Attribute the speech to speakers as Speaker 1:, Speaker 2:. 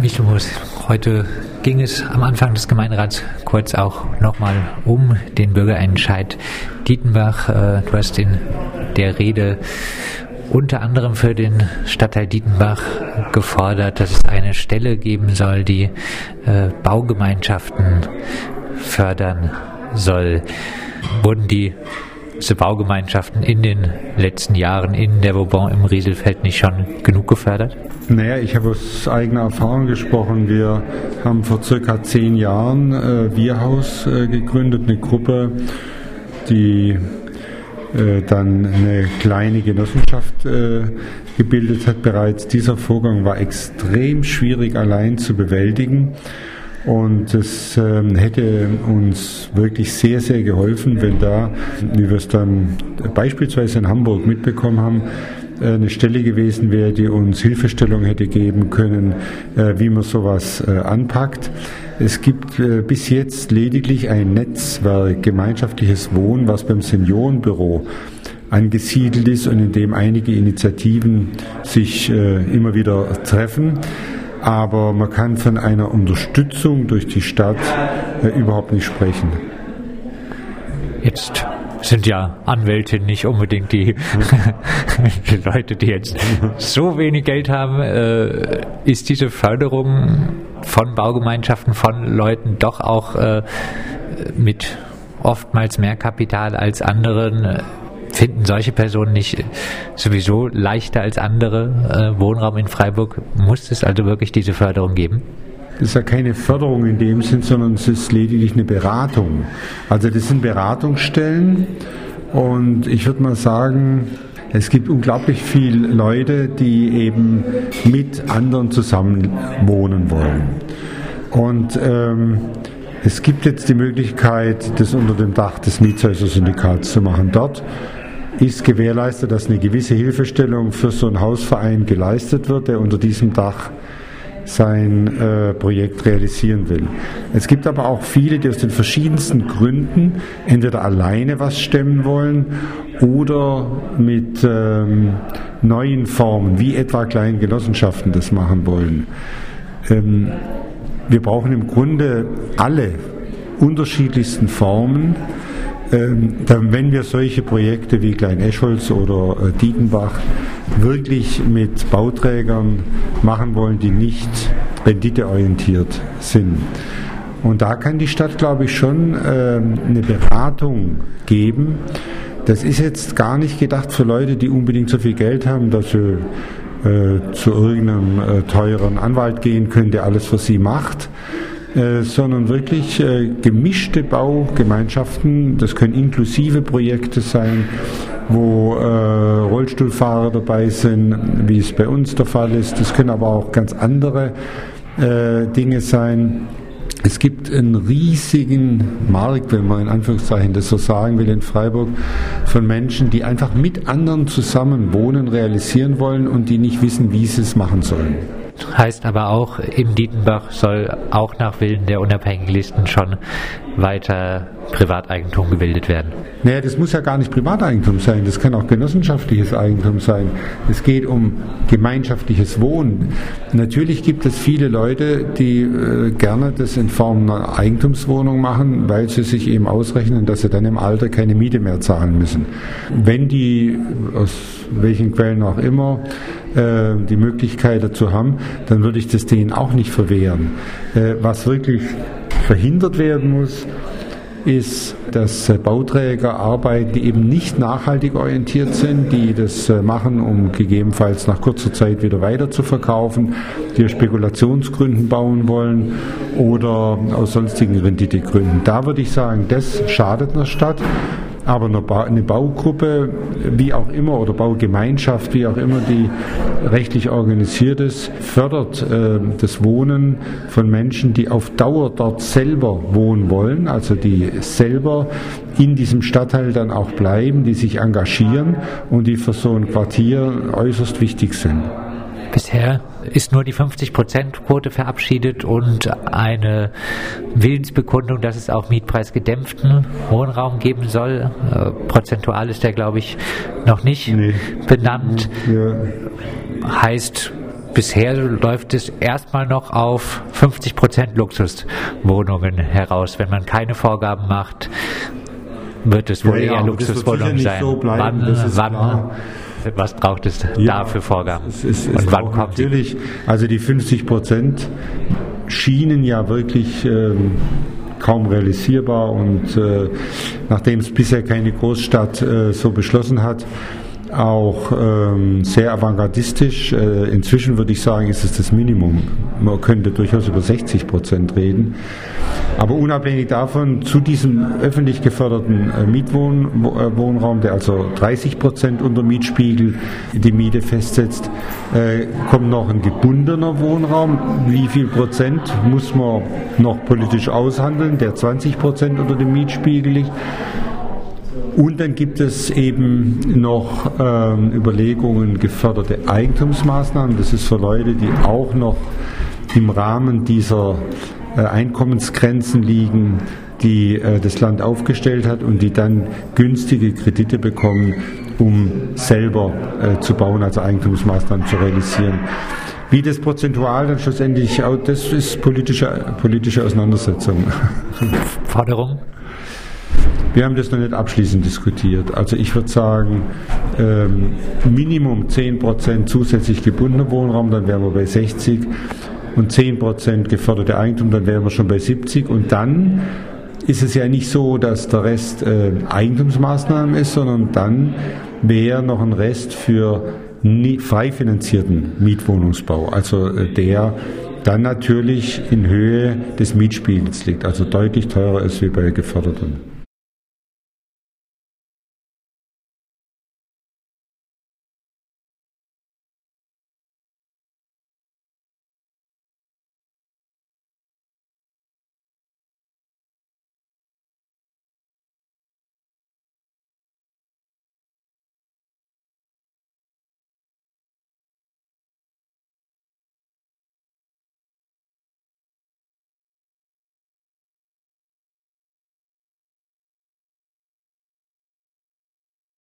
Speaker 1: Wichtelmus, heute ging es am Anfang des Gemeinderats kurz auch nochmal um den Bürgerentscheid Dietenbach. Äh, du hast in der Rede unter anderem für den Stadtteil Dietenbach gefordert, dass es eine Stelle geben soll, die äh, Baugemeinschaften fördern soll. Wurden die diese Baugemeinschaften in den letzten Jahren in der Vauban im Rieselfeld nicht schon genug gefördert?
Speaker 2: Naja, ich habe aus eigener Erfahrung gesprochen. Wir haben vor circa zehn Jahren äh, Wirhaus äh, gegründet, eine Gruppe, die äh, dann eine kleine Genossenschaft äh, gebildet hat bereits. Dieser Vorgang war extrem schwierig allein zu bewältigen. Und es ähm, hätte uns wirklich sehr, sehr geholfen, wenn da, wie wir es dann beispielsweise in Hamburg mitbekommen haben, äh, eine Stelle gewesen wäre, die uns Hilfestellung hätte geben können, äh, wie man sowas äh, anpackt. Es gibt bis jetzt lediglich ein Netzwerk gemeinschaftliches Wohnen, was beim Seniorenbüro angesiedelt ist und in dem einige Initiativen sich immer wieder treffen aber man kann von einer Unterstützung durch die Stadt äh, überhaupt nicht sprechen.
Speaker 1: Jetzt sind ja Anwälte nicht unbedingt die, die Leute, die jetzt so wenig Geld haben. Äh, ist diese Förderung von Baugemeinschaften, von Leuten doch auch äh, mit oftmals mehr Kapital als anderen äh, finden solche Personen nicht sowieso leichter als andere äh, Wohnraum in Freiburg? Muss es also wirklich diese Förderung geben?
Speaker 2: Das ist ja keine Förderung in dem Sinn, sondern es ist lediglich eine Beratung. Also das sind Beratungsstellen und ich würde mal sagen, es gibt unglaublich viele Leute, die eben mit anderen zusammen wohnen wollen. Und ähm, es gibt jetzt die Möglichkeit, das unter dem Dach des Mietshäuser-Syndikats zu machen. Dort ist gewährleistet, dass eine gewisse Hilfestellung für so einen Hausverein geleistet wird, der unter diesem Dach sein äh, Projekt realisieren will. Es gibt aber auch viele, die aus den verschiedensten Gründen entweder alleine was stemmen wollen oder mit ähm, neuen Formen, wie etwa kleinen Genossenschaften, das machen wollen. Ähm, wir brauchen im Grunde alle unterschiedlichsten Formen wenn wir solche Projekte wie Klein Eschholz oder äh, Dietenbach wirklich mit Bauträgern machen wollen, die nicht renditeorientiert sind. Und da kann die Stadt, glaube ich, schon ähm, eine Beratung geben. Das ist jetzt gar nicht gedacht für Leute, die unbedingt so viel Geld haben, dass sie äh, zu irgendeinem äh, teuren Anwalt gehen können, der alles für sie macht, sondern wirklich äh, gemischte Baugemeinschaften. Das können inklusive Projekte sein, wo äh, Rollstuhlfahrer dabei sind, wie es bei uns der Fall ist. Das können aber auch ganz andere äh, Dinge sein. Es gibt einen riesigen Markt, wenn man in Anführungszeichen das so sagen will, in Freiburg von Menschen, die einfach mit anderen zusammen wohnen, realisieren wollen und die nicht wissen, wie sie es machen sollen
Speaker 1: heißt aber auch, im Dietenbach soll auch nach Willen der unabhängigen Listen schon weiter Privateigentum gebildet werden.
Speaker 2: Naja, das muss ja gar nicht Privateigentum sein, das kann auch genossenschaftliches Eigentum sein. Es geht um gemeinschaftliches Wohnen. Natürlich gibt es viele Leute, die äh, gerne das in Form einer Eigentumswohnung machen, weil sie sich eben ausrechnen, dass sie dann im Alter keine Miete mehr zahlen müssen. Wenn die aus welchen Quellen auch immer äh, die Möglichkeit dazu haben, dann würde ich das denen auch nicht verwehren. Äh, was wirklich verhindert werden muss, ist, dass Bauträger arbeiten, die eben nicht nachhaltig orientiert sind, die das äh, machen, um gegebenenfalls nach kurzer Zeit wieder weiter zu verkaufen, die aus Spekulationsgründen bauen wollen oder aus sonstigen Renditegründen. Da würde ich sagen, das schadet einer Stadt. Aber eine Baugruppe, wie auch immer, oder Baugemeinschaft, wie auch immer die rechtlich organisiert ist, fördert äh, das Wohnen von Menschen, die auf Dauer dort selber wohnen wollen, also die selber in diesem Stadtteil dann auch bleiben, die sich engagieren und die für so ein Quartier äußerst wichtig sind.
Speaker 1: Bisher ist nur die 50-Prozent-Quote verabschiedet und eine Willensbekundung, dass es auch mietpreisgedämpften Wohnraum geben soll. Äh, prozentual ist der, glaube ich, noch nicht nee. benannt. Ja. Heißt, bisher läuft es erstmal noch auf 50 Prozent Luxuswohnungen heraus. Wenn man keine Vorgaben macht, wird es wohl ja, eher ja, Luxuswohnungen sein.
Speaker 2: So bleiben, wann, wann
Speaker 1: was braucht es ja, da für Vorgaben?
Speaker 2: Es, es, es Und wann kommt natürlich, die? also die 50 Prozent schienen ja wirklich ähm, kaum realisierbar und äh, nachdem es bisher keine Großstadt äh, so beschlossen hat, auch ähm, sehr avantgardistisch. Äh, inzwischen würde ich sagen, ist es das Minimum. Man könnte durchaus über 60 Prozent reden. Aber unabhängig davon, zu diesem öffentlich geförderten äh, Mietwohnraum, der also 30 Prozent unter Mietspiegel die Miete festsetzt, äh, kommt noch ein gebundener Wohnraum. Wie viel Prozent muss man noch politisch aushandeln, der 20 Prozent unter dem Mietspiegel liegt? Und dann gibt es eben noch ähm, Überlegungen, geförderte Eigentumsmaßnahmen. Das ist für Leute, die auch noch im Rahmen dieser äh, Einkommensgrenzen liegen, die äh, das Land aufgestellt hat und die dann günstige Kredite bekommen, um selber äh, zu bauen, also Eigentumsmaßnahmen zu realisieren. Wie das prozentual dann schlussendlich, das ist politische, politische Auseinandersetzung.
Speaker 1: Forderung?
Speaker 2: Wir haben das noch nicht abschließend diskutiert. Also ich würde sagen, ähm, Minimum 10% zusätzlich gebundener Wohnraum, dann wären wir bei 60 und 10% geförderte Eigentum, dann wären wir schon bei 70 und dann ist es ja nicht so, dass der Rest äh, Eigentumsmaßnahmen ist, sondern dann wäre noch ein Rest für frei finanzierten Mietwohnungsbau, also äh, der dann natürlich in Höhe des Mietspiegels liegt, also deutlich teurer ist wie bei geförderten.